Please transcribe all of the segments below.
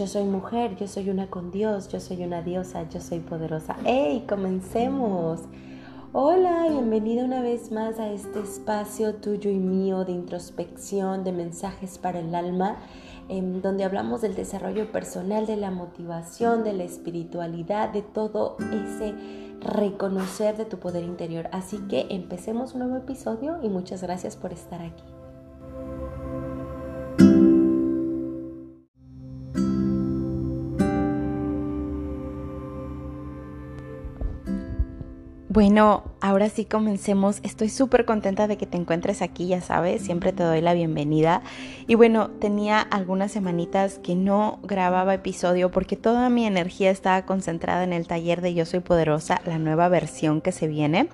yo soy mujer, yo soy una con Dios, yo soy una diosa, yo soy poderosa. ¡Hey! Comencemos. Hola, bienvenida una vez más a este espacio tuyo y mío de introspección, de mensajes para el alma, en donde hablamos del desarrollo personal, de la motivación, de la espiritualidad, de todo ese reconocer de tu poder interior. Así que empecemos un nuevo episodio y muchas gracias por estar aquí. Bueno, ahora sí comencemos. Estoy súper contenta de que te encuentres aquí, ya sabes, siempre te doy la bienvenida. Y bueno, tenía algunas semanitas que no grababa episodio porque toda mi energía estaba concentrada en el taller de Yo Soy Poderosa, la nueva versión que se viene.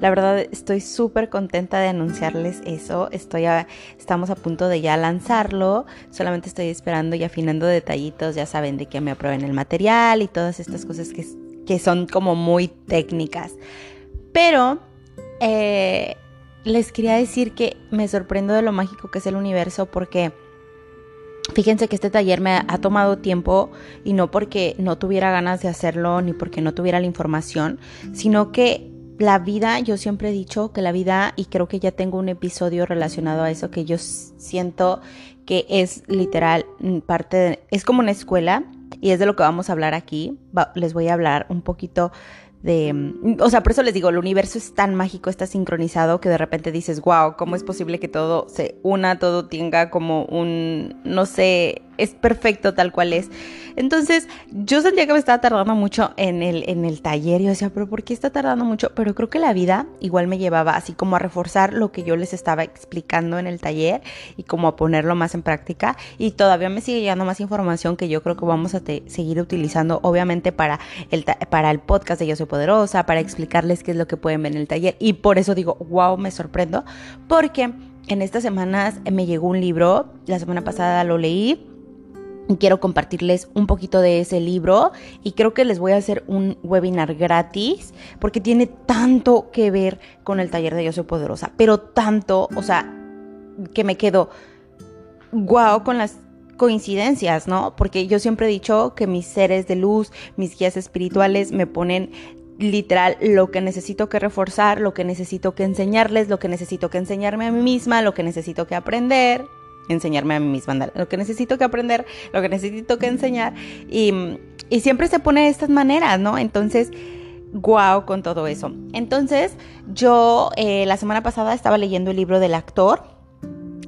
La verdad, estoy súper contenta de anunciarles eso. Estoy estamos a punto de ya lanzarlo. Solamente estoy esperando y afinando detallitos, ya saben, de que me aprueben el material y todas estas cosas que que son como muy técnicas. Pero eh, les quería decir que me sorprendo de lo mágico que es el universo porque fíjense que este taller me ha tomado tiempo y no porque no tuviera ganas de hacerlo ni porque no tuviera la información, sino que la vida, yo siempre he dicho que la vida, y creo que ya tengo un episodio relacionado a eso, que yo siento que es literal parte de, es como una escuela y es de lo que vamos a hablar aquí. les voy a hablar un poquito de, mm, o sea, por eso les digo, el universo es tan mágico, está sincronizado que de repente dices, wow, ¿cómo es posible que todo se una, todo tenga como un, no sé, es perfecto tal cual es. Entonces, yo sentía que me estaba tardando mucho en el, en el taller. Yo decía, pero ¿por qué está tardando mucho? Pero creo que la vida igual me llevaba así como a reforzar lo que yo les estaba explicando en el taller y como a ponerlo más en práctica. Y todavía me sigue llegando más información que yo creo que vamos a seguir utilizando, obviamente, para el, para el podcast de Yo Soy Poderosa, para explicarles qué es lo que pueden ver en el taller. Y por eso digo, wow, me sorprendo, porque en estas semanas me llegó un libro, la semana pasada lo leí quiero compartirles un poquito de ese libro y creo que les voy a hacer un webinar gratis porque tiene tanto que ver con el taller de Yo Soy Poderosa, pero tanto, o sea, que me quedo guau con las coincidencias, ¿no? Porque yo siempre he dicho que mis seres de luz, mis guías espirituales me ponen literal lo que necesito que reforzar, lo que necesito que enseñarles, lo que necesito que enseñarme a mí misma, lo que necesito que aprender, enseñarme a mí misma, lo que necesito que aprender, lo que necesito que enseñar y, siempre se pone de estas maneras, ¿no? Entonces, guau con todo eso. Entonces, yo eh, la semana pasada estaba leyendo el libro del actor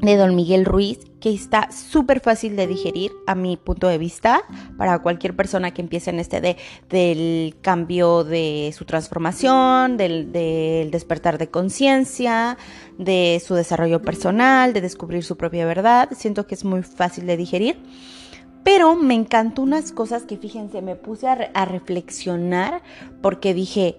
de Don Miguel Ruiz, que está súper fácil de digerir a mi punto de vista para cualquier persona que empiece en este de, del cambio de su transformación, del, del despertar de conciencia, de su desarrollo personal, de descubrir su propia verdad. Siento que es muy fácil de digerir. Pero me encantó unas cosas que fíjense, me puse a, a reflexionar porque dije,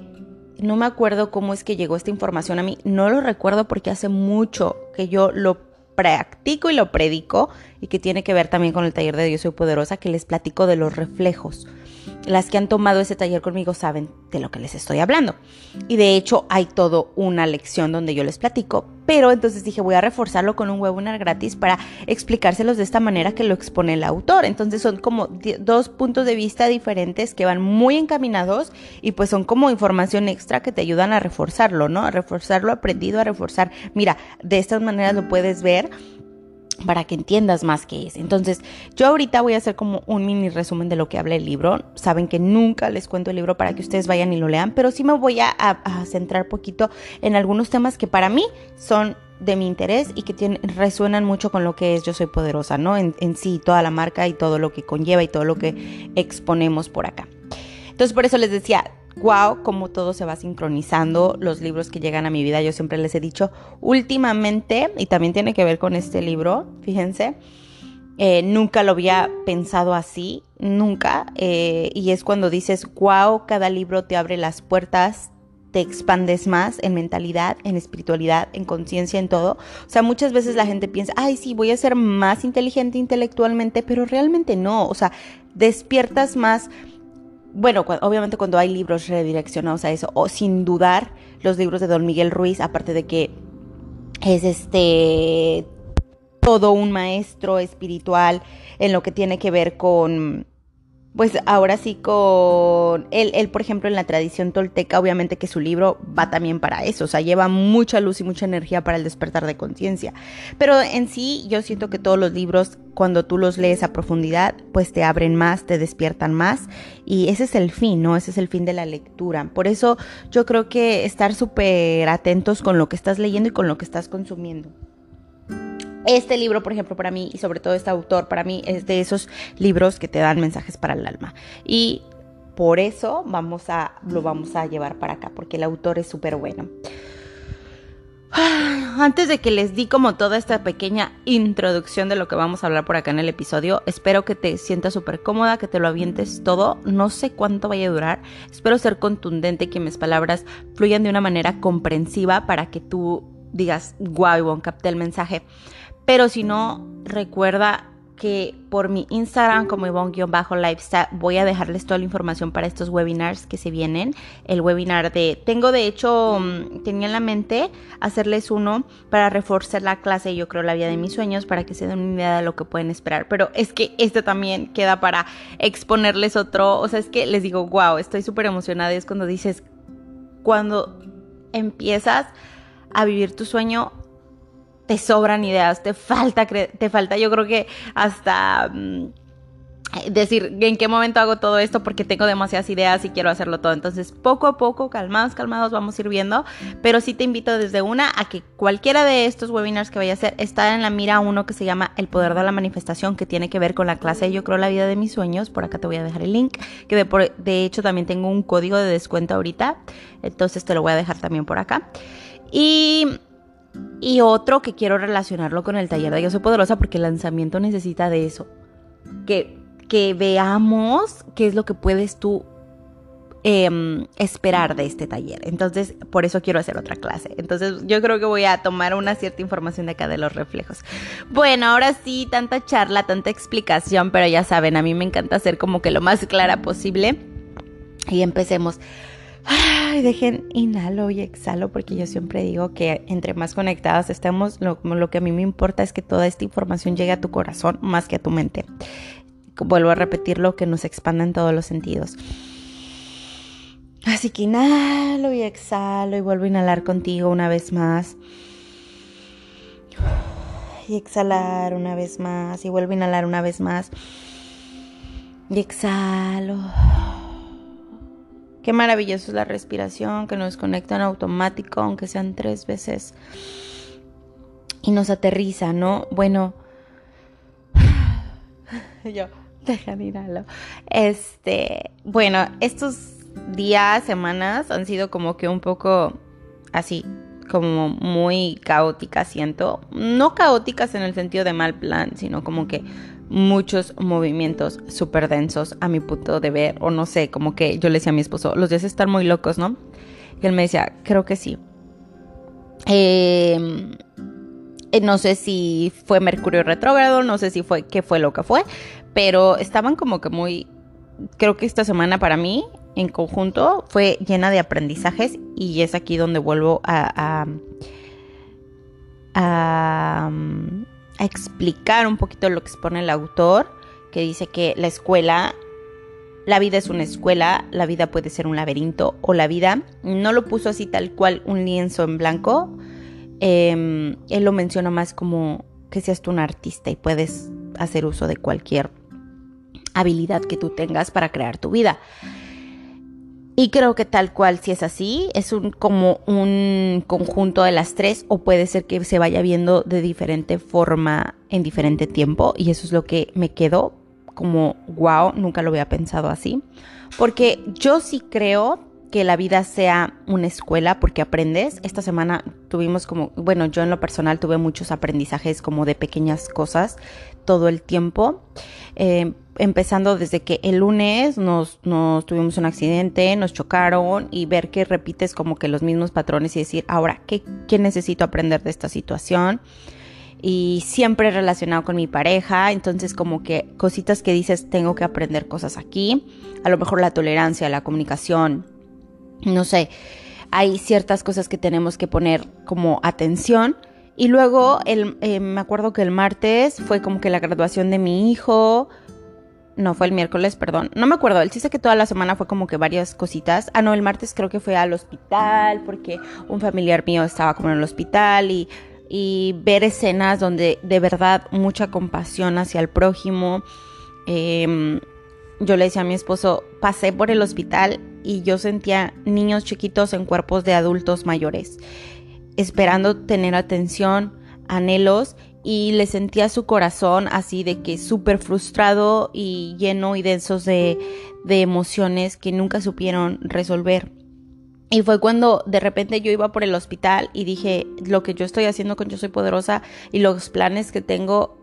no me acuerdo cómo es que llegó esta información a mí, no lo recuerdo porque hace mucho que yo lo practico y lo predico y que tiene que ver también con el taller de Dios Soy Poderosa, que les platico de los reflejos. Las que han tomado ese taller conmigo saben de lo que les estoy hablando. Y de hecho hay todo una lección donde yo les platico, pero entonces dije voy a reforzarlo con un webinar gratis para explicárselos de esta manera que lo expone el autor. Entonces son como dos puntos de vista diferentes que van muy encaminados y pues son como información extra que te ayudan a reforzarlo, ¿no? A reforzar lo aprendido, a reforzar, mira, de estas maneras lo puedes ver para que entiendas más qué es. Entonces, yo ahorita voy a hacer como un mini resumen de lo que habla el libro. Saben que nunca les cuento el libro para que ustedes vayan y lo lean, pero sí me voy a, centrar poquito en algunos temas que para mí son de mi interés y que resuenan mucho con lo que es Yo Soy Poderosa, ¿no? En, en sí, toda la marca y todo lo que conlleva y todo lo que exponemos por acá. Entonces, por eso les decía, wow, cómo todo se va sincronizando, los libros que llegan a mi vida, yo siempre les he dicho, últimamente, y también tiene que ver con este libro, fíjense, eh, nunca lo había pensado así, nunca, eh, y es cuando dices, wow, cada libro te abre las puertas, te expandes más en mentalidad, en espiritualidad, en conciencia, en todo. O sea, muchas veces la gente piensa, ay, sí, voy a ser más inteligente intelectualmente, pero realmente no. O sea, despiertas más bueno, obviamente cuando hay libros redireccionados a eso, o sin dudar, los libros de Don Miguel Ruiz, aparte de que es este todo un maestro espiritual en lo que tiene que ver con pues ahora sí con él, él, por ejemplo, en la tradición tolteca, obviamente que su libro va también para eso, o sea, lleva mucha luz y mucha energía para el despertar de conciencia. Pero en sí, yo siento que todos los libros, cuando tú los lees a profundidad, pues te abren más, te despiertan más, y ese es el fin, ¿no? Ese es el fin de la lectura. Por eso yo creo que estar súper atentos con lo que estás leyendo y con lo que estás consumiendo. Este libro, por ejemplo, para mí, y sobre todo este autor, para mí es de esos libros que te dan mensajes para el alma. Y por eso vamos a, lo vamos a llevar para acá, porque el autor es súper bueno. Antes de que les di como toda esta pequeña introducción de lo que vamos a hablar por acá en el episodio, espero que te sientas súper cómoda, que te lo avientes todo. No sé cuánto vaya a durar. Espero ser contundente que mis palabras fluyan de una manera comprensiva para que tú digas, guau, Ivonne, capté el mensaje. Pero si no, recuerda que por mi Instagram como Ivonne-Lifestyle voy a dejarles toda la información para estos webinars que se vienen. El webinar de... Tengo de hecho, mm, tenía en la mente hacerles uno para reforzar la clase, yo creo, la vida de mis sueños, para que se den una idea de lo que pueden esperar. Pero es que este también queda para exponerles otro. O sea, es que les digo, wow, estoy súper emocionada. Es cuando dices, cuando empiezas a vivir tu sueño, te sobran ideas, te falta, te falta yo creo que hasta mm, decir en qué momento hago todo esto porque tengo demasiadas ideas y quiero hacerlo todo. Entonces, poco a poco, calmados, calmados, vamos a ir viendo. Pero sí te invito desde una a que cualquiera de estos webinars que vaya a hacer está en la mira uno que se llama El Poder de la Manifestación, que tiene que ver con la clase Yo Creo la Vida de mis Sueños. Por acá te voy a dejar el link, que de, de hecho también tengo un código de descuento ahorita. Entonces te lo voy a dejar también por acá. Y y otro que quiero relacionarlo con el taller de Yo Soy Poderosa porque el lanzamiento necesita de eso. Que, que veamos qué es lo que puedes tú em, esperar de este taller. Entonces, por eso quiero hacer otra clase. Entonces, yo creo que voy a tomar una cierta información de acá de los reflejos. Bueno, ahora sí, tanta charla, tanta explicación, pero ya saben, a mí me encanta ser como que lo más clara posible. Y empecemos. Ay, dejen inhalo y exhalo porque yo siempre digo que entre más conectadas estemos, lo, que a mí me importa es que toda esta información llegue a tu corazón más que a tu mente. Vuelvo a repetirlo, que nos expanda en todos los sentidos. Así que inhalo y exhalo y vuelvo a inhalar contigo una vez más. Y exhalar una vez más y vuelvo a inhalar una vez más. Y exhalo. Qué maravilloso es la respiración, que nos conecta en automático, aunque sean tres veces. Y nos aterriza, ¿no? Bueno, yo, dejan inhalar. Este, bueno, estos días, semanas han sido como que un poco así, como muy caóticas, siento. No caóticas en el sentido de mal plan, sino como que muchos movimientos súper densos a mi punto de ver, o no sé, como que yo le decía a mi esposo, los días están muy locos, ¿no? Y él me decía, creo que sí. Em, eh, no sé si fue Mercurio retrógrado, no sé si fue qué fue lo que fue, pero estaban como que muy, creo que esta semana para mí en conjunto fue llena de aprendizajes y es aquí donde vuelvo a, a explicar un poquito lo que expone el autor, que dice que la escuela, la vida es una escuela, la vida puede ser un laberinto o la vida, no lo puso así tal cual un lienzo en blanco, em, él lo menciona más como que seas tú un artista y puedes hacer uso de cualquier habilidad que tú tengas para crear tu vida. Y creo que tal cual, si es así, es un, como un conjunto de las tres o puede ser que se vaya viendo de diferente forma en diferente tiempo y eso es lo que me quedó como, wow, nunca lo había pensado así. Porque yo sí creo que la vida sea una escuela porque aprendes. Esta semana tuvimos como, bueno, yo en lo personal tuve muchos aprendizajes como de pequeñas cosas todo el tiempo. Eh, empezando desde que el lunes nos, nos, tuvimos un accidente, nos chocaron y ver que repites como que los mismos patrones y decir, ahora, ¿qué, qué necesito aprender de esta situación? Y siempre relacionado con mi pareja, entonces como que cositas que dices, tengo que aprender cosas aquí, a lo mejor la tolerancia, la comunicación, no sé, hay ciertas cosas que tenemos que poner como atención Y luego el, eh, me acuerdo que el martes fue como que la graduación de mi hijo. No, fue el miércoles, perdón. No me acuerdo. El chiste que toda la semana fue como que varias cositas. Ah, no, el martes creo que fue al hospital porque un familiar mío estaba como en el hospital y, y ver escenas donde de verdad mucha compasión hacia el prójimo. Eh, yo le decía a mi esposo, pasé por el hospital y yo sentía niños chiquitos en cuerpos de adultos mayores, esperando tener atención, anhelos, y le sentía su corazón así de que súper frustrado y lleno y densos de, de emociones que nunca supieron resolver. Y fue cuando de repente yo iba por el hospital y dije, lo que yo estoy haciendo con Yo Soy Poderosa y los planes que tengo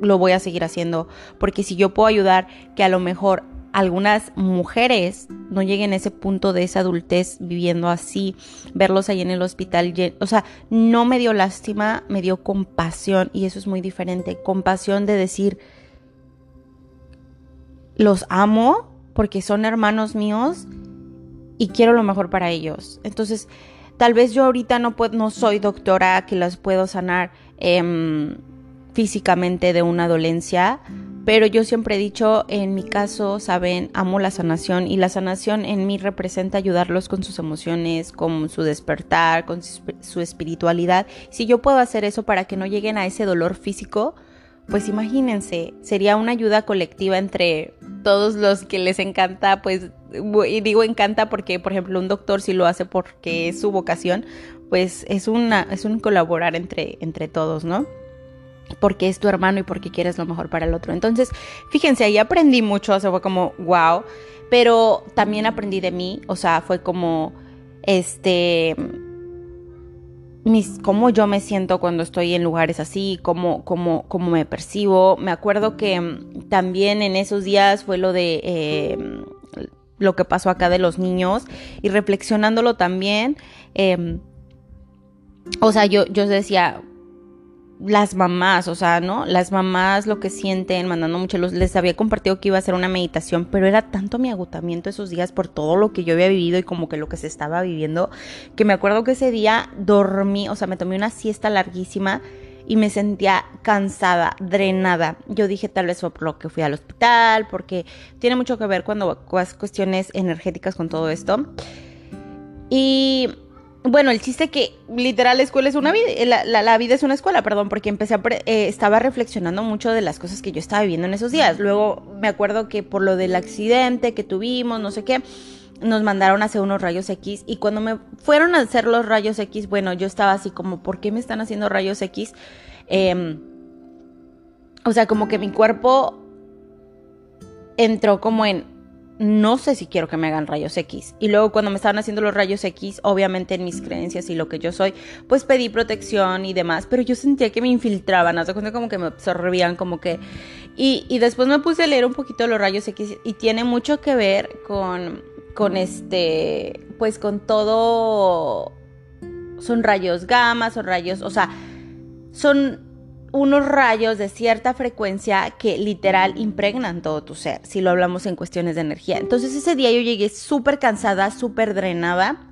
lo voy a seguir haciendo. Porque si yo puedo ayudar que a lo mejor algunas mujeres no lleguen a ese punto de esa adultez viviendo así, verlos ahí en el hospital, o sea, no me dio lástima, me dio compasión y eso es muy diferente, compasión de decir, los amo porque son hermanos míos y quiero lo mejor para ellos. Entonces, tal vez yo ahorita no, puedo, no soy doctora que las puedo sanar. Eh, físicamente de una dolencia, pero yo siempre he dicho, en mi caso, saben, amo la sanación y la sanación en mí representa ayudarlos con sus emociones, con su despertar, con su espiritualidad. Si yo puedo hacer eso para que no lleguen a ese dolor físico, pues imagínense, sería una ayuda colectiva entre todos los que les encanta, pues, y digo encanta porque, por ejemplo, un doctor si lo hace porque es su vocación, pues es una, es un colaborar entre, entre todos, ¿no? Porque es tu hermano y porque quieres lo mejor para el otro. Entonces, fíjense, ahí aprendí mucho, o sea, fue como, wow, pero también aprendí de mí, o sea, fue como, este, mis, cómo yo me siento cuando estoy en lugares así, cómo, cómo, cómo me percibo. Me acuerdo que mm, también en esos días fue lo de... Eh, lo que pasó acá de los niños y reflexionándolo también, eh, o sea, yo, yo decía, las mamás, o sea, ¿no? Las mamás lo que sienten, mandando mucho luz. Les había compartido que iba a hacer una meditación, pero era tanto mi agotamiento esos días por todo lo que yo había vivido y como que lo que se estaba viviendo, que me acuerdo que ese día dormí, o sea, me tomé una siesta larguísima y me sentía cansada, drenada. Yo dije tal vez fue por lo que fui al hospital, porque tiene mucho que ver cuando cuestiones energéticas con todo esto. Y bueno, el chiste que literal la escuela es una vida, la, vida es una escuela, perdón, porque empecé a, eh, estaba reflexionando mucho de las cosas que yo estaba viviendo en esos días. Luego me acuerdo que por lo del accidente que tuvimos, no sé qué, nos mandaron a hacer unos rayos X y cuando me fueron a hacer los rayos X, bueno, yo estaba así como, ¿por qué me están haciendo rayos X? Em, o sea, como que mi cuerpo entró como en no sé si quiero que me hagan rayos X. Y luego cuando me estaban haciendo los rayos X, obviamente en mis creencias y lo que yo soy, pues pedí protección y demás, pero yo sentía que me infiltraban, hace cuenta como que me absorbían, como que... Y, y, después me puse a leer un poquito los rayos X y tiene mucho que ver con, con este, pues con todo... Son rayos gamma, son rayos, o sea, son unos rayos de cierta frecuencia que literal impregnan todo tu ser, si lo hablamos en cuestiones de energía. Entonces ese día yo llegué súper cansada, súper drenada.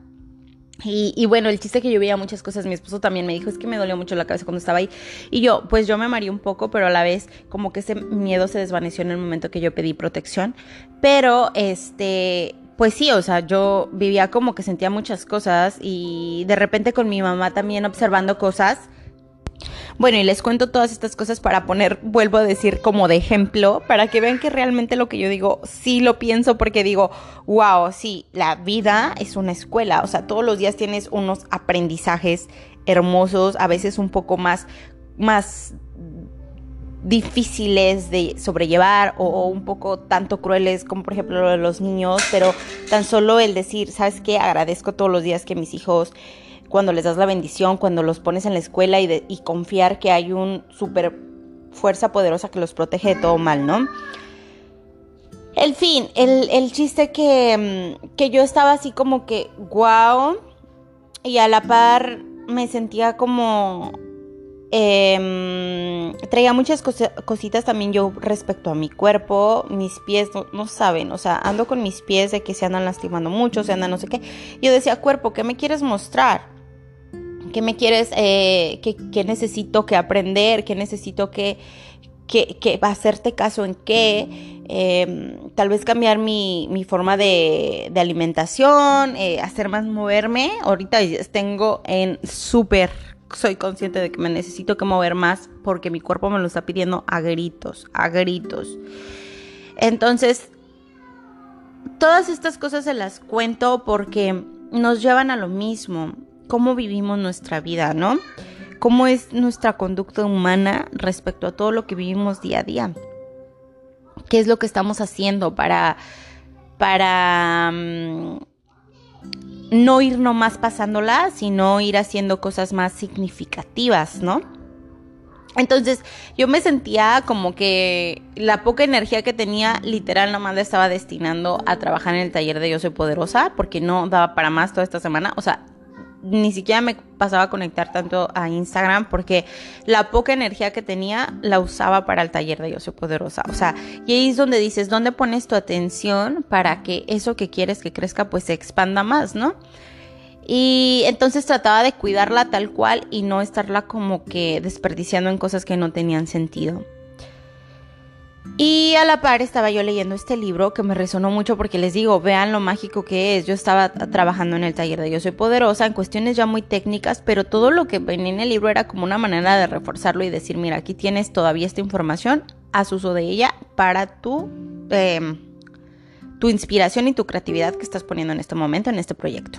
Y, bueno, el chiste que yo veía muchas cosas, mi esposo también me dijo, es que me dolió mucho la cabeza cuando estaba ahí. Y yo, pues yo me mareé un poco, pero a la vez como que ese miedo se desvaneció en el momento que yo pedí protección. Pero, este, pues sí, o sea, yo vivía como que sentía muchas cosas y de repente con mi mamá también observando cosas bueno, y les cuento todas estas cosas para poner, vuelvo a decir, como de ejemplo, para que vean que realmente lo que yo digo sí lo pienso porque digo, wow, sí, la vida es una escuela, o sea, todos los días tienes unos aprendizajes hermosos, a veces un poco más, más difíciles de sobrellevar o, un poco tanto crueles como por ejemplo lo de los niños, pero tan solo el decir, ¿sabes qué? Agradezco todos los días que mis hijos cuando les das la bendición, cuando los pones en la escuela y, confiar que hay un super fuerza poderosa que los protege de todo mal, ¿no? El fin, el, chiste que, mm, que, yo estaba así como que, wow, y a la par me sentía como... Em, traía muchas cositas también yo respecto a mi cuerpo, mis pies, no, no, saben, o sea, ando con mis pies de que se andan lastimando mucho, se andan no sé qué. Yo decía, cuerpo, ¿qué me quieres mostrar? ¿Qué me quieres, eh, qué, necesito que aprender? ¿Qué necesito que, que, que hacerte caso en qué? Em, tal vez cambiar mi, forma de, alimentación, eh, hacer más moverme. Ahorita tengo en súper, soy consciente de que me necesito que mover más porque mi cuerpo me lo está pidiendo a gritos, a gritos. Entonces, todas estas cosas se las cuento porque nos llevan a lo mismo, cómo vivimos nuestra vida, ¿no? Cómo es nuestra conducta humana respecto a todo lo que vivimos día a día. ¿Qué es lo que estamos haciendo para, para mm, no ir nomás pasándola, sino ir haciendo cosas más significativas, ¿no? Entonces yo me sentía como que la poca energía que tenía literal nomás la estaba destinando a trabajar en el taller de Yo Soy Poderosa porque no daba para más toda esta semana. O sea, ni siquiera me pasaba a conectar tanto a Instagram porque la poca energía que tenía la usaba para el taller de Yo Soy Poderosa. O sea, y ahí es donde dices, ¿dónde pones tu atención para que eso que quieres que crezca pues se expanda más, ¿no? Y entonces trataba de cuidarla tal cual y no estarla como que desperdiciando en cosas que no tenían sentido. Y a la par estaba yo leyendo este libro que me resonó mucho porque les digo, vean lo mágico que es. Yo estaba trabajando en el taller de Yo Soy Poderosa en cuestiones ya muy técnicas, pero todo lo que venía en el libro era como una manera de reforzarlo y decir, mira, aquí tienes todavía esta información, haz uso de ella para tu, em, tu inspiración y tu creatividad que estás poniendo en este momento, en este proyecto.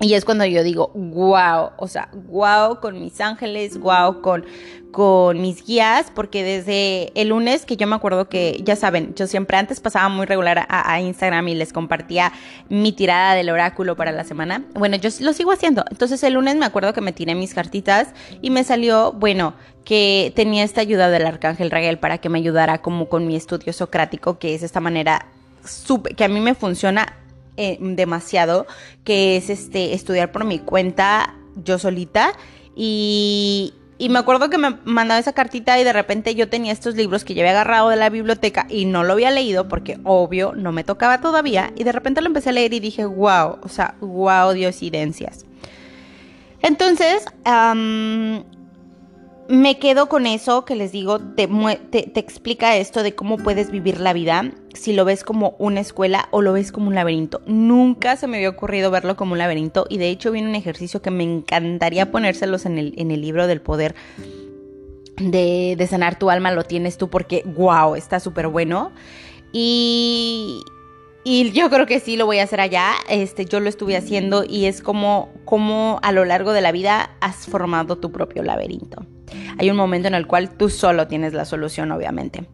Y es cuando yo digo, wow, o sea, wow con mis ángeles, wow con, con mis guías, porque desde el lunes que yo me acuerdo que, ya saben, yo siempre antes pasaba muy regular a, Instagram y les compartía mi tirada del oráculo para la semana. Bueno, yo lo sigo haciendo. Entonces el lunes me acuerdo que me tiré mis cartitas y me salió, bueno, que tenía esta ayuda del arcángel Raguel para que me ayudara como con mi estudio socrático, que es esta manera que a mí me funciona eh, demasiado, que es este estudiar por mi cuenta yo solita y, y me acuerdo que me mandaba esa cartita y de repente yo tenía estos libros que ya había agarrado de la biblioteca y no lo había leído porque obvio no me tocaba todavía y de repente lo empecé a leer y dije, wow, o sea, wow, diosidencias. Entonces, me quedo con eso que les digo, te, te, explica esto de cómo puedes vivir la vida, si lo ves como una escuela o lo ves como un laberinto. Nunca se me había ocurrido verlo como un laberinto y de hecho viene un ejercicio que me encantaría ponérselos en el, en el libro del poder de, sanar tu alma, lo tienes tú porque, wow, está súper bueno. Y, yo creo que sí lo voy a hacer allá. Este, yo lo estuve haciendo y es como a lo largo de la vida has formado tu propio laberinto. Hay un momento en el cual tú solo tienes la solución, obviamente.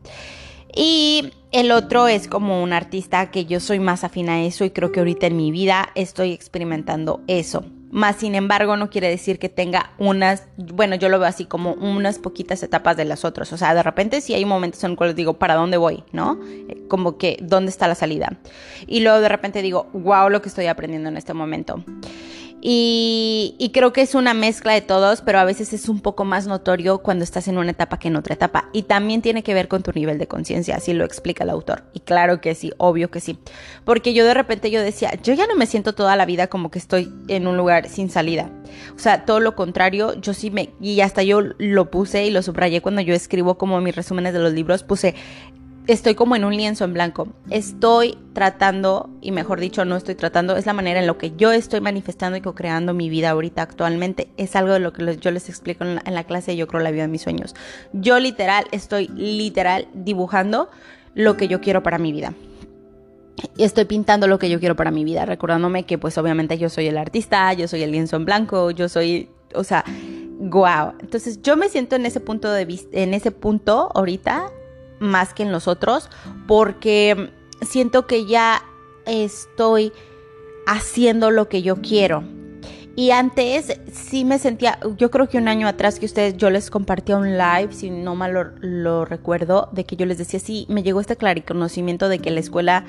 Y el otro es como un artista que yo soy más afín a eso y creo que ahorita en mi vida estoy experimentando eso. Más sin embargo, no quiere decir que tenga unas, bueno, yo lo veo así como unas poquitas etapas de las otras. O sea, de repente sí hay momentos en los cuales digo, ¿para dónde voy? ¿No? Como que, ¿dónde está la salida? Y luego de repente digo, wow, lo que estoy aprendiendo en este momento. Y, creo que es una mezcla de todos, pero a veces es un poco más notorio cuando estás en una etapa que en otra etapa. Y también tiene que ver con tu nivel de conciencia, así lo explica el autor. Y claro que sí, obvio que sí. Porque yo de repente yo decía, yo ya no me siento toda la vida como que estoy en un lugar sin salida. O sea, todo lo contrario, yo sí me, y hasta yo lo puse y lo subrayé cuando yo escribo como mis resúmenes de los libros, puse, estoy como en un lienzo en blanco. Estoy tratando, y mejor dicho, no estoy tratando, es la manera en la que yo estoy manifestando y co-creando mi vida ahorita actualmente. Es algo de lo que yo les explico en la, clase Yo creo la vida de mis sueños. Yo literal, estoy literal dibujando lo que yo quiero para mi vida. Estoy pintando lo que yo quiero para mi vida, recordándome que pues obviamente yo soy el artista, yo soy el lienzo en blanco, yo soy, o sea, wow. Entonces yo me siento en ese punto de vista, en ese punto ahorita más que en los otros porque siento que ya estoy haciendo lo que yo quiero. Y antes sí me sentía, yo creo que un año atrás que ustedes, yo les compartía un live, si no mal lo, recuerdo, de que yo les decía, sí, me llegó este conocimiento de que la escuela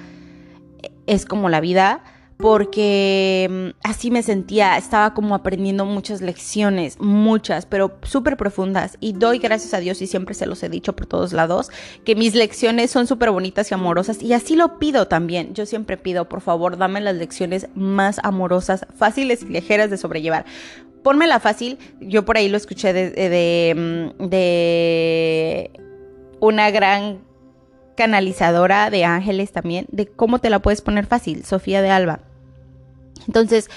es como la vida porque mm, así me sentía, estaba como aprendiendo muchas lecciones, muchas, pero súper profundas. Y doy gracias a Dios y siempre se los he dicho por todos lados, que mis lecciones son súper bonitas y amorosas. Y así lo pido también. Yo siempre pido, por favor, dame las lecciones más amorosas, fáciles y ligeras de sobrellevar. pónmela fácil. Yo por ahí lo escuché de, de, de una gran canalizadora de ángeles también, de cómo te la puedes poner fácil, Sofía de Alba. Entonces,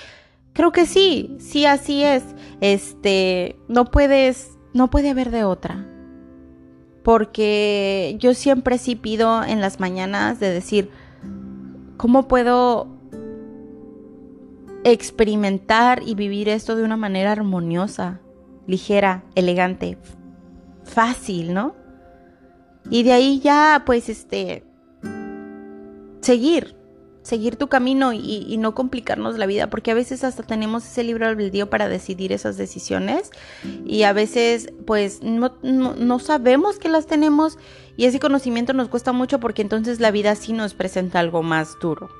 creo que sí, sí así es. Este, no puedes, no puede haber de otra. Porque yo siempre sí pido en las mañanas de decir, ¿cómo puedo experimentar y vivir esto de una manera armoniosa, ligera, elegante, fácil, ¿no? Y de ahí ya, pues, este, seguir, seguir tu camino y, no complicarnos la vida, porque a veces hasta tenemos ese libro albedrío para decidir esas decisiones y a veces, pues, no, sabemos que las tenemos y ese conocimiento nos cuesta mucho porque entonces la vida sí nos presenta algo más duro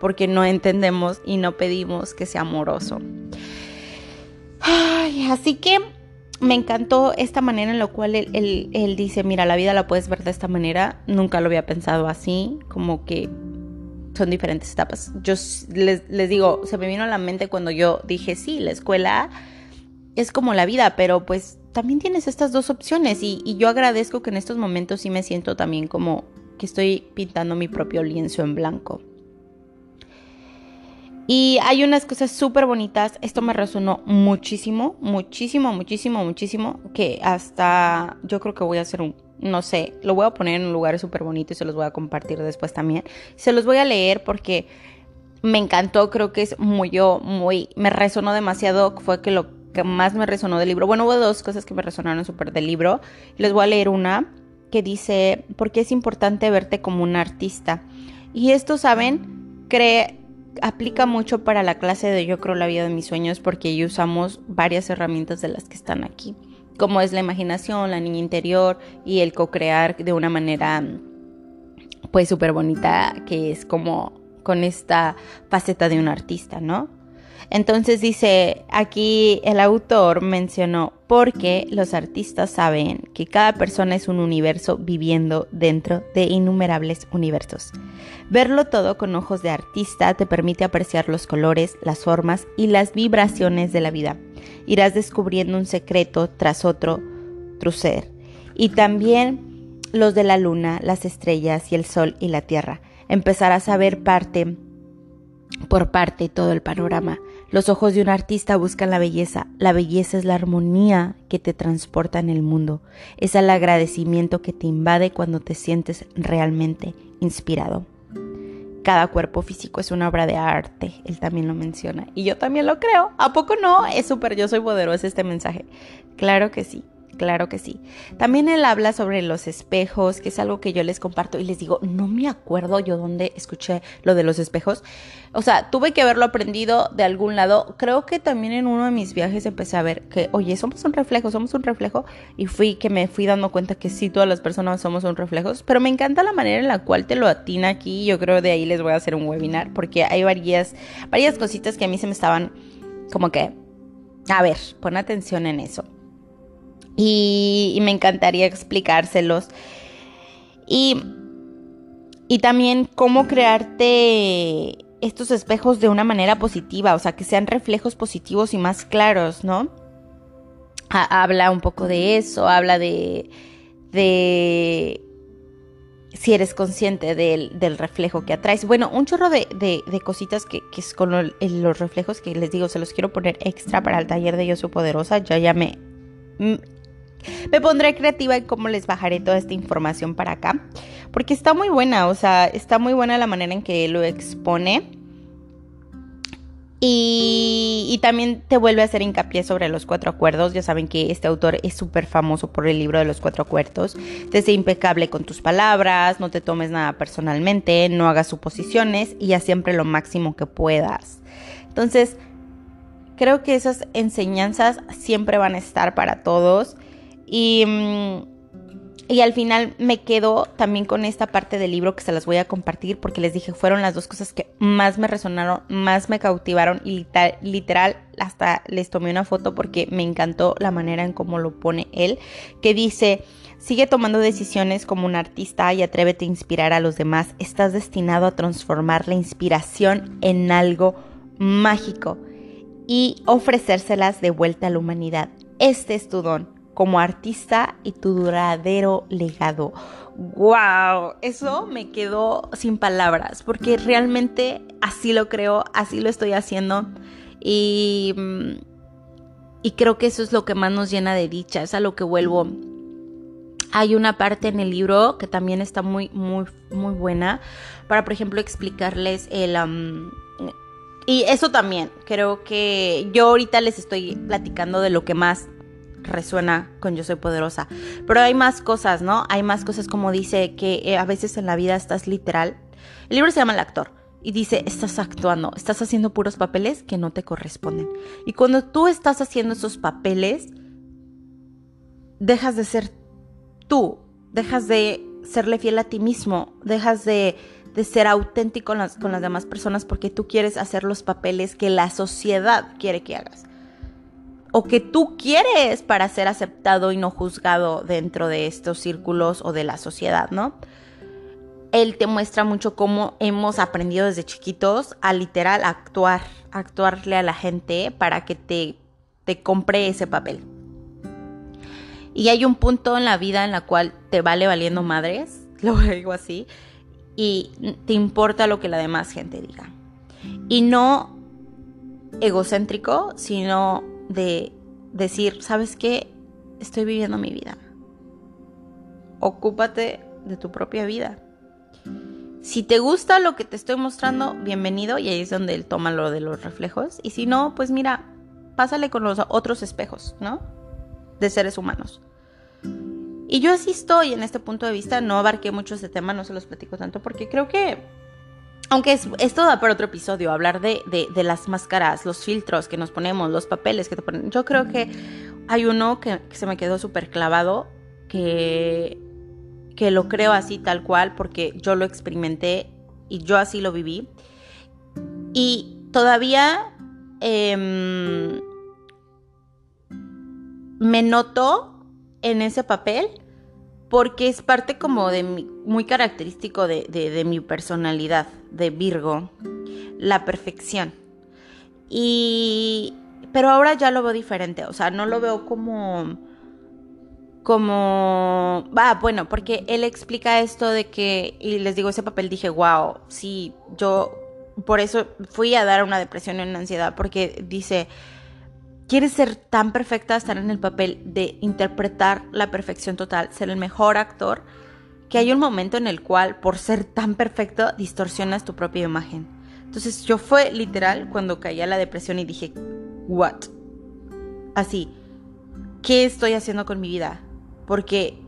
porque no entendemos y no pedimos que sea amoroso. así que me encantó esta manera en la cual él, dice, mira, la vida la puedes ver de esta manera, nunca lo había pensado así, como que son diferentes etapas. Yo les, les, digo, se me vino a la mente cuando yo dije, sí, la escuela es como la vida, pero pues también tienes estas dos opciones y, y yo agradezco que en estos momentos sí me siento también como que estoy pintando mi propio lienzo en blanco. Y hay unas cosas súper bonitas. Esto me resonó muchísimo, muchísimo, muchísimo, muchísimo. Que hasta yo creo que voy a hacer un, no sé, lo voy a poner en un lugar súper bonito y se los voy a compartir después también. Se los voy a leer porque me encantó. Creo que es muy yo, muy, me resonó demasiado. Fue que lo que más me resonó del libro. Bueno, hubo dos cosas que me resonaron súper del libro. Les voy a leer una que dice, ¿por qué es importante verte como un artista? Y esto, ¿saben? Cree aplica mucho para la clase de Yo creo la vida de mis sueños porque ahí usamos varias herramientas de las que están aquí, como es la imaginación, la niña interior y el co-crear de una manera pues súper bonita que es como con esta faceta de un artista, ¿no? Entonces dice, aquí el autor mencionó, porque los artistas saben que cada persona es un universo viviendo dentro de innumerables universos. Verlo todo con ojos de artista te permite apreciar los colores, las formas y las vibraciones de la vida. Irás descubriendo un secreto tras otro, tu ser. Y también los de la luna, las estrellas y el sol y la tierra. Empezarás a ver parte por parte todo el panorama. Los ojos de un artista buscan la belleza. La belleza es la armonía que te transporta en el mundo. Es el agradecimiento que te invade cuando te sientes realmente inspirado. Cada cuerpo físico es una obra de arte, él también lo menciona. Y yo también lo creo. ¿A poco no? Es súper, yo soy poderoso este mensaje. Claro que sí. Claro que sí. También él habla sobre los espejos, que es algo que yo les comparto y les digo, no me acuerdo yo dónde escuché lo de los espejos. O sea, tuve que haberlo aprendido de algún lado. Creo que también en uno de mis viajes empecé a ver que, oye, somos un reflejo, somos un reflejo. Y fui que me fui dando cuenta que sí, todas las personas somos un reflejo. Pero me encanta la manera en la cual te lo atina aquí. Yo creo de ahí les voy a hacer un webinar porque hay varias, varias cositas que a mí se me estaban como que, a ver, pon atención en eso y, me encantaría explicárselos. Y, y también cómo crearte estos espejos de una manera positiva, o sea, que sean reflejos positivos y más claros, ¿no? habla un poco de eso, habla de, de si eres consciente del, del, reflejo que atraes. Bueno, un chorro de, de, cositas que, que, es con los reflejos que les digo, se los quiero poner extra para el taller de Yo Soy Poderosa. Ya ya me me pondré creativa en cómo les bajaré toda esta información para acá. Porque está muy buena, o sea, está muy buena la manera en que lo expone. Y, también te vuelve a hacer hincapié sobre los cuatro acuerdos. Ya saben que este autor es súper famoso por el libro de los cuatro acuerdos. Te sé impecable con tus palabras, no te tomes nada personalmente, no hagas suposiciones y haz siempre lo máximo que puedas. Entonces, creo que esas enseñanzas siempre van a estar para todos. Y, mm, y al final me quedo también con esta parte del libro que se las voy a compartir porque les dije, fueron las dos cosas que más me resonaron, más me cautivaron y literal hasta les tomé una foto porque me encantó la manera en cómo lo pone él, que dice, sigue tomando decisiones como un artista y atrévete a inspirar a los demás, estás destinado a transformar la inspiración en algo mágico y ofrecérselas de vuelta a la humanidad. Este es tu don como artista y tu duradero legado. ¡Wow! Eso me quedó sin palabras porque realmente así lo creo, así lo estoy haciendo y, mm, y creo que eso es lo que más nos llena de dicha, es a lo que vuelvo. Hay una parte en el libro que también está muy, muy, muy buena para, por ejemplo, explicarles el... y eso también, creo que yo ahorita les estoy platicando de lo que más resuena con Yo Soy Poderosa. Pero hay más cosas, ¿no? Hay más cosas como dice que eh, a veces en la vida estás literal. El libro se llama El actor. Y dice, estás actuando, estás haciendo puros papeles que no te corresponden. Y cuando tú estás haciendo esos papeles, dejas de ser tú, dejas de serle fiel a ti mismo, dejas de, de ser auténtico con las, con las demás personas porque tú quieres hacer los papeles que la sociedad quiere que hagas o que tú quieres para ser aceptado y no juzgado dentro de estos círculos o de la sociedad, ¿no? Él te muestra mucho cómo hemos aprendido desde chiquitos a literal actuar, actuarle a la gente para que te, te compre ese papel. Y hay un punto en la vida en la cual te vale valiendo madres, lo digo así, y te importa lo que la demás gente diga. Y no egocéntrico, sino de decir, ¿sabes qué? Estoy viviendo mi vida. Ocúpate de tu propia vida. Si te gusta lo que te estoy mostrando, bienvenido y ahí es donde él toma lo de los reflejos. Y si no, pues mira, pásale con los otros espejos, ¿no? De seres humanos. Y yo así estoy en este punto de vista, no abarqué mucho ese tema, no se los platico tanto porque creo que aunque es, esto da para otro episodio, hablar de, las máscaras, los filtros que nos ponemos, los papeles que te ponen. Yo creo que hay uno que, se me quedó súper clavado, que, que lo creo así tal cual, porque yo lo experimenté y yo así lo viví. Y todavía em, me noto en ese papel porque es parte como de mi, muy característico de, mi personalidad, de Virgo, la perfección. Y, pero ahora ya lo veo diferente, o sea, no lo veo como, como, va, bueno, porque él explica esto de que, y les digo, ese papel dije, wow, sí, yo por eso fui a dar una depresión y una ansiedad, porque dice, quieres ser tan perfecta, estar en el papel de interpretar la perfección total, ser el mejor actor, que hay un momento en el cual, por ser tan perfecto, distorsionas tu propia imagen. Entonces yo fue literal cuando caí a la depresión y dije, ¿what? Así, ¿qué estoy haciendo con mi vida? Porque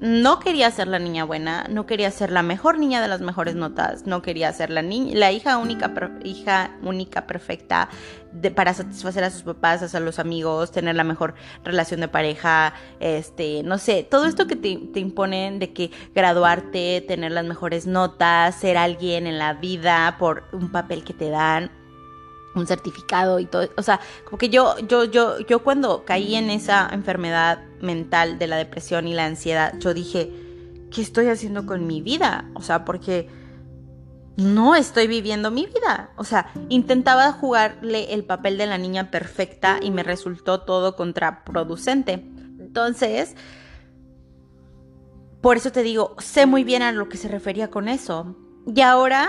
no quería ser la niña buena, no quería ser la mejor niña de las mejores notas, no quería ser la, la hija única, hija única perfecta de, para satisfacer a sus papás, a los amigos, tener la mejor relación de pareja, este, no sé, todo esto que te imponen de que graduarte, tener las mejores notas, ser alguien en la vida por un papel que te dan un certificado y todo, o sea, como que yo, yo, yo, yo cuando caí en esa enfermedad mental de la depresión y la ansiedad, yo dije, ¿qué estoy haciendo con mi vida? O sea, porque no estoy viviendo mi vida. O sea, intentaba jugarle el papel de la niña perfecta y me resultó todo contraproducente. Entonces, por eso te digo, sé muy bien a lo que se refería con eso. Y ahora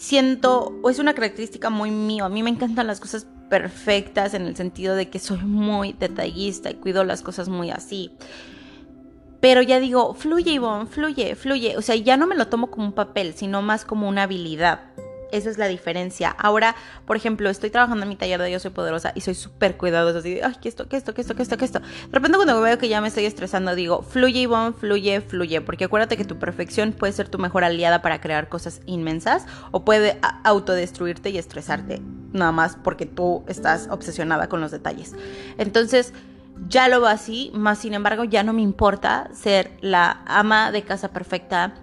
siento, o es una característica muy mío, a mí me encantan las cosas perfectas en el sentido de que soy muy detallista y cuido las cosas muy así. Pero ya digo, fluye Ivonne, fluye, fluye. O sea, ya no me lo tomo como un papel, sino más como una habilidad. Esa es la diferencia. Ahora, por ejemplo, estoy trabajando en mi taller de Yo Soy Poderosa y soy súper cuidadosa. Así ay, que esto, que esto, que esto, que esto, que esto. De repente, cuando veo que ya me estoy estresando, digo, fluye, Ivonne, fluye, fluye. Porque acuérdate que tu perfección puede ser tu mejor aliada para crear cosas inmensas o puede autodestruirte y estresarte. Nada más porque tú estás obsesionada con los detalles. Entonces, ya lo veo así, más sin embargo, ya no me importa ser la ama de casa perfecta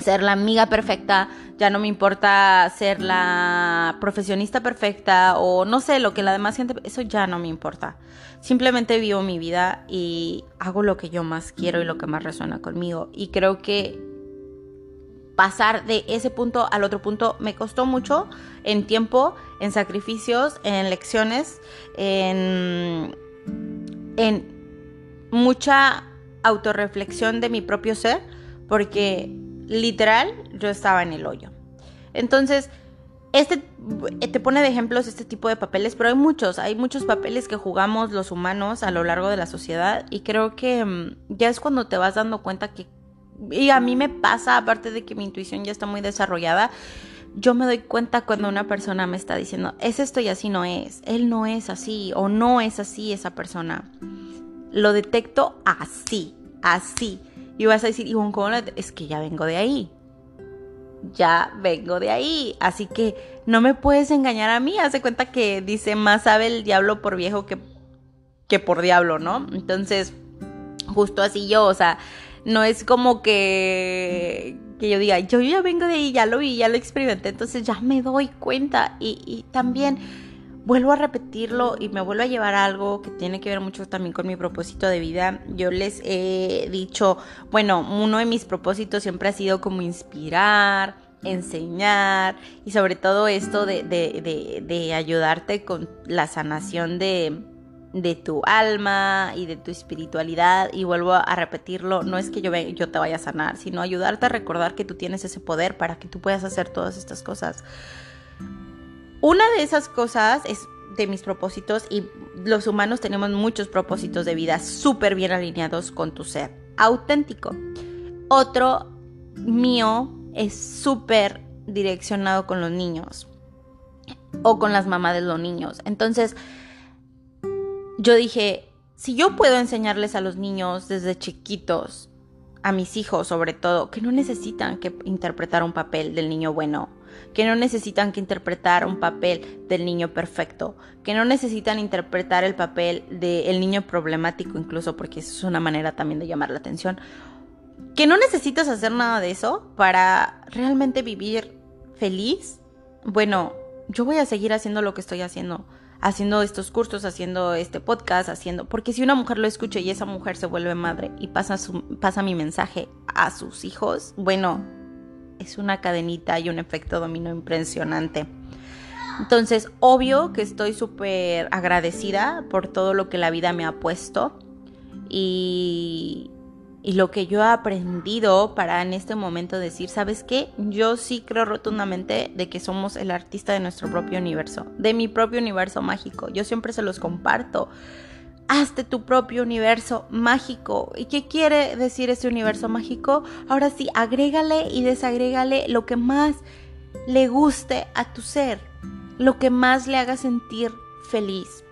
ser la amiga perfecta, ya no me importa ser la profesionista perfecta o no sé, lo que la demás gente, eso ya no me importa. Simplemente vivo mi vida y hago lo que yo más quiero y lo que más resuena conmigo. Y creo que pasar de ese punto al otro punto me costó mucho en tiempo, en sacrificios, en lecciones, en, mucha autorreflexión de mi propio ser, porque literal yo estaba en el hoyo. Entonces, este te pone de ejemplos este tipo de papeles, pero hay muchos, hay muchos papeles que jugamos los humanos a lo largo de la sociedad y creo que mm, ya es cuando te vas dando cuenta que, y a mí me pasa, aparte de que mi intuición ya está muy desarrollada, yo me doy cuenta cuando una persona me está diciendo, es esto y así no es, él no es así o no es así esa persona. Lo detecto así, así. Y vas a decir, y ¿cómo es que ya vengo de ahí? ya vengo de ahí. Así que no me puedes engañar a mí. Hace cuenta que dice más sabe el diablo por viejo que, que por diablo, ¿no? Entonces, justo así yo, o sea, no es como que, que yo diga, yo ya vengo de ahí, ya lo vi, ya lo experimenté, entonces ya me doy cuenta. Y, y también vuelvo a repetirlo y me vuelvo a llevar algo que tiene que ver mucho también con mi propósito de vida. Yo les he dicho, bueno, uno de mis propósitos siempre ha sido como inspirar, enseñar y sobre todo esto de, ayudarte con la sanación de, de tu alma y de tu espiritualidad y vuelvo a repetirlo, no es que yo, yo te vaya a sanar, sino ayudarte a recordar que tú tienes ese poder para que tú puedas hacer todas estas cosas. Una de esas cosas es de mis propósitos y los humanos tenemos muchos propósitos de vida súper bien alineados con tu ser auténtico. Otro mío es súper direccionado con los niños o con las mamás de los niños. Entonces, yo dije, si yo puedo enseñarles a los niños desde chiquitos, a mis hijos sobre todo, que no necesitan que interpretar un papel del niño bueno, que no necesitan que interpretar un papel del niño perfecto, que no necesitan interpretar el papel del niño problemático incluso, porque eso es una manera también de llamar la atención, que no necesitas hacer nada de eso para realmente vivir feliz. Bueno, yo voy a seguir haciendo lo que estoy haciendo haciendo estos cursos, haciendo este podcast, haciendo, porque si una mujer lo escucha y esa mujer se vuelve madre y pasa, su, pasa mi mensaje a sus hijos, bueno, es una cadenita y un efecto dominó impresionante. Entonces, obvio que estoy súper agradecida por todo lo que la vida me ha puesto y, y, lo que yo he aprendido para en este momento decir, ¿sabes qué? Yo sí creo rotundamente de que somos el artista de nuestro propio universo, de mi propio universo mágico. Yo siempre se los comparto hazte tu propio universo mágico. ¿Y qué quiere decir ese universo mágico? Ahora sí, agrégale y desagrégale lo que más le guste a tu ser, lo que más le haga sentir feliz.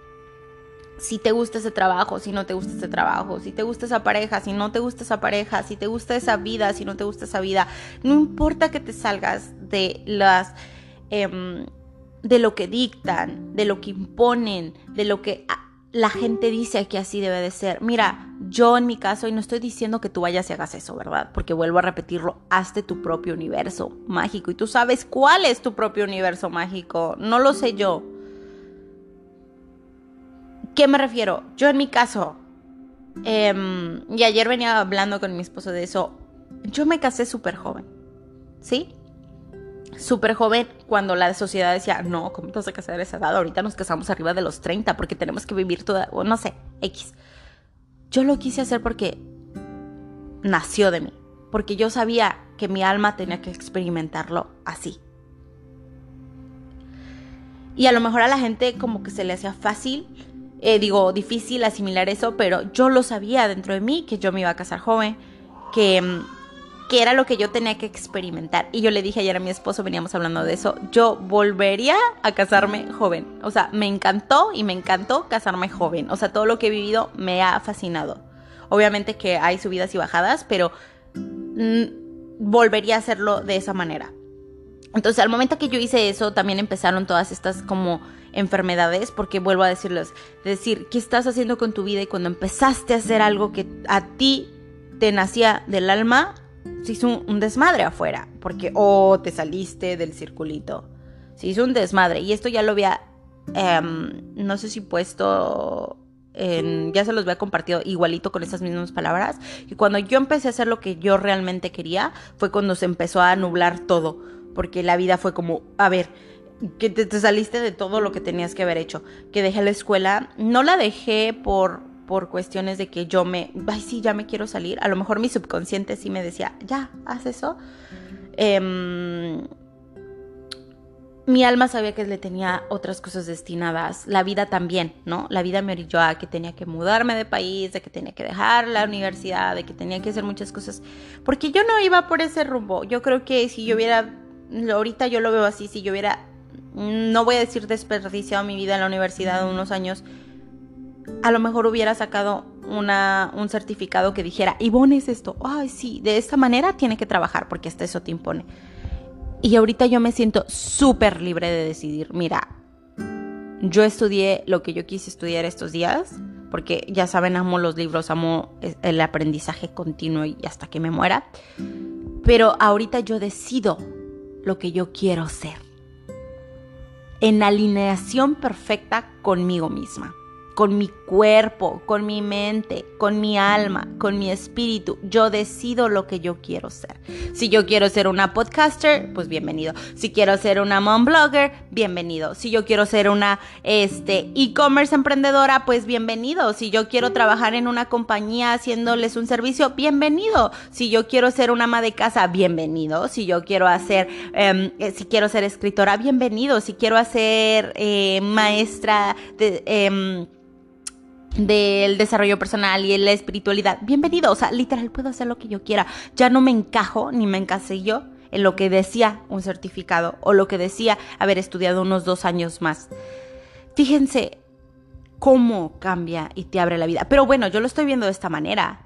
Si te gusta ese trabajo, si no te gusta ese trabajo, si te gusta esa pareja, si no te gusta esa pareja, si te gusta esa vida, si no te gusta esa vida, no importa que te salgas de las em, de lo que dictan, de lo que imponen, de lo que la gente dice que así debe de ser. Mira, yo en mi caso, y no estoy diciendo que tú vayas y hagas eso, ¿verdad? Porque vuelvo a repetirlo, hazte tu propio universo mágico. Y tú sabes cuál es tu propio universo mágico. No lo sé yo. ¿Qué me refiero? Yo en mi caso, em, y ayer venía hablando con mi esposo de eso, yo me casé súper joven, ¿sí? Súper joven cuando la sociedad decía, no, ¿cómo te vas a casar a esa edad? Ahorita nos casamos arriba de los 30 porque tenemos que vivir toda, o no sé, X. Yo lo quise hacer porque nació de mí, porque yo sabía que mi alma tenía que experimentarlo así. Y a lo mejor a la gente como que se le hacía fácil, eh, digo, difícil asimilar eso, pero yo lo sabía dentro de mí, que yo me iba a casar joven, que mm, que era lo que yo tenía que experimentar. Y yo le dije ayer a mi esposo, veníamos hablando de eso, yo volvería a casarme joven. O sea, me encantó y me encantó casarme joven. O sea, todo lo que he vivido me ha fascinado. Obviamente que hay subidas y bajadas, pero mm, volvería a hacerlo de esa manera. Entonces, al momento que yo hice eso, también empezaron todas estas como enfermedades, porque vuelvo a decirles, decir, ¿qué estás haciendo con tu vida? Y cuando empezaste a hacer algo que a ti te nacía del alma, se hizo un, desmadre afuera, porque oh, te saliste del circulito. Se hizo un desmadre. Y esto ya lo había, em, no sé si puesto ya se los había compartido igualito con esas mismas palabras. Y cuando yo empecé a hacer lo que yo realmente quería, fue cuando se empezó a nublar todo. Porque la vida fue como, a ver, que te saliste de todo lo que tenías que haber hecho. Que dejé la escuela. No la dejé por por cuestiones de que yo me, ay, sí, ya me quiero salir. A lo mejor mi subconsciente sí me decía, ya, haz eso. Em, mi alma sabía que le tenía otras cosas destinadas, la vida también, ¿no? La vida me orilló a que tenía que mudarme de país, de que tenía que dejar la universidad, de que tenía que hacer muchas cosas, porque yo no iba por ese rumbo. Yo creo que si yo hubiera, ahorita yo lo veo así, si yo hubiera, no voy a decir desperdiciado mi vida en la universidad unos años, a lo mejor hubiera sacado un certificado que dijera, Ivonne es esto, ay sí, de esta manera tiene que trabajar porque hasta eso te impone. Y ahorita yo me siento súper libre de decidir, mira, yo estudié lo que yo quise estudiar estos días, porque ya saben, amo los libros, amo el aprendizaje continuo y hasta que me muera, pero ahorita yo decido lo que yo quiero ser, en alineación perfecta conmigo misma con mi cuerpo, con mi mente, con mi alma, con mi espíritu. Yo decido lo que yo quiero ser. Si yo quiero ser una podcaster, pues bienvenido. Si quiero ser una mom blogger, bienvenido. Si yo quiero ser una este e-commerce emprendedora, pues bienvenido. Si yo quiero trabajar en una compañía haciéndoles un servicio, bienvenido. Si yo quiero ser una ama de casa, bienvenido. Si yo quiero hacer, em, eh, si quiero ser escritora, bienvenido. Si quiero hacer eh, maestra de em, del desarrollo personal y la espiritualidad. Bienvenido, o sea, literal puedo hacer lo que yo quiera. Ya no me encajo ni me encasillo en lo que decía un certificado o lo que decía haber estudiado unos dos años más. Fíjense cómo cambia y te abre la vida. Pero bueno, yo lo estoy viendo de esta manera.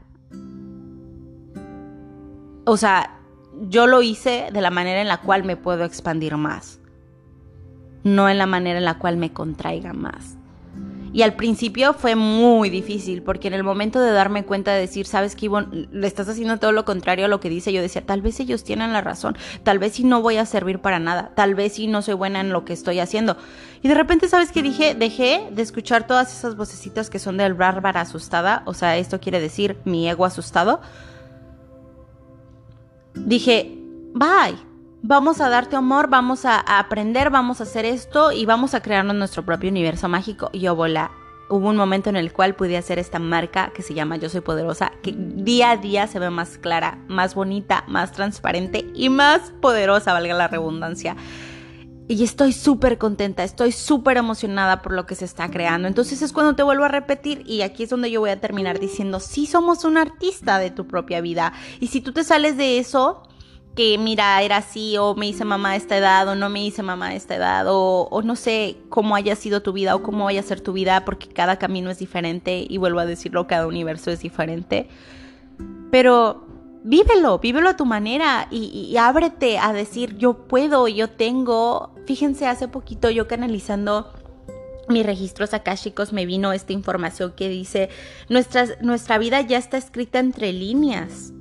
O sea, yo lo hice de la manera en la cual me puedo expandir más. No en la manera en la cual me contraiga más. Y al principio fue muy difícil, porque en el momento de darme cuenta de decir, sabes que Ivonne, le estás haciendo todo lo contrario a lo que dice, yo decía, tal vez ellos tienen la razón, tal vez si no voy a servir para nada, tal vez si no soy buena en lo que estoy haciendo. Y de repente, ¿sabes qué dije? Dejé de escuchar todas esas vocecitas que son del bárbara asustada, o sea, esto quiere decir mi ego asustado. Dije, bye vamos a darte amor, vamos a, aprender, vamos a hacer esto y vamos a crearnos nuestro propio universo mágico. Y yo volá. Hubo un momento en el cual pude hacer esta marca que se llama Yo Soy Poderosa, que día a día se ve más clara, más bonita, más transparente y más poderosa, valga la redundancia. Y estoy súper contenta, estoy súper emocionada por lo que se está creando. Entonces es cuando te vuelvo a repetir y aquí es donde yo voy a terminar diciendo, sí somos un artista de tu propia vida. Y si tú te sales de eso, que mira, era así, o me hice mamá a esta edad, o no me hice mamá a esta edad, o, no sé cómo haya sido tu vida o cómo vaya a ser tu vida, porque cada camino es diferente, y vuelvo a decirlo, cada universo es diferente. Pero vívelo, vívelo a tu manera y, ábrete a decir, yo puedo, yo tengo. Fíjense, hace poquito yo canalizando mis registros akashicos me vino esta información que dice, nuestra, nuestra vida ya está escrita entre líneas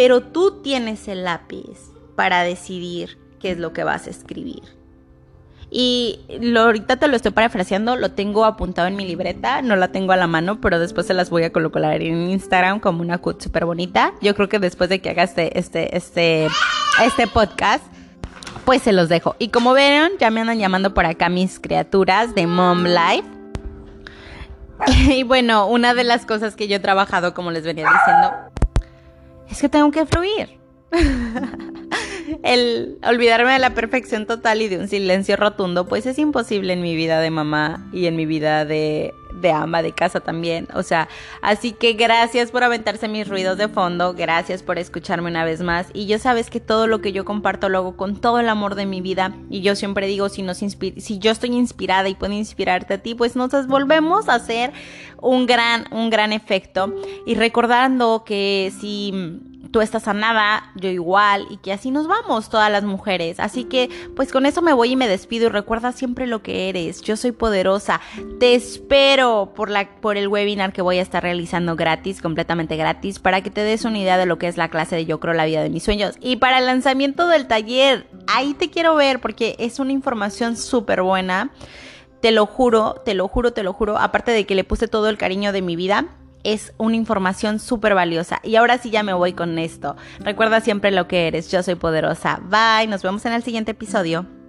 pero tú tienes el lápiz para decidir qué es lo que vas a escribir. Y lo, ahorita te lo estoy parafraseando, lo tengo apuntado en mi libreta, no la tengo a la mano, pero después se las voy a colocar en Instagram como una cut súper bonita. Yo creo que después de que haga este, este, este, este podcast, pues se los dejo. Y como vieron, ya me andan llamando por acá mis criaturas de Mom Life. Y bueno, una de las cosas que yo he trabajado, como les venía diciendo, es que tengo que fluir. el olvidarme de la perfección total y de un silencio rotundo, pues es imposible en mi vida de mamá y en mi vida de, de ama de casa también. O sea, así que gracias por aventarse mis ruidos de fondo, gracias por escucharme una vez más. Y ya sabes que todo lo que yo comparto lo hago con todo el amor de mi vida. Y yo siempre digo, si, nos si yo estoy inspirada y puedo inspirarte a ti, pues nos volvemos a hacer un gran, un gran efecto. Y recordando que si tú estás sanada, yo igual, y que así nos vamos todas las mujeres. Así que, pues con eso me voy y me despido y recuerda siempre lo que eres. Yo soy poderosa. Te espero por, la, por el webinar que voy a estar realizando gratis, completamente gratis, para que te des una idea de lo que es la clase de Yo creo la vida de mis sueños. Y para el lanzamiento del taller, ahí te quiero ver porque es una información súper buena te lo juro, te lo juro, te lo juro, aparte de que le puse todo el cariño de mi vida, es una información súper valiosa. Y ahora sí ya me voy con esto. Recuerda siempre lo que eres. Yo soy poderosa. Bye. Nos vemos en el siguiente episodio.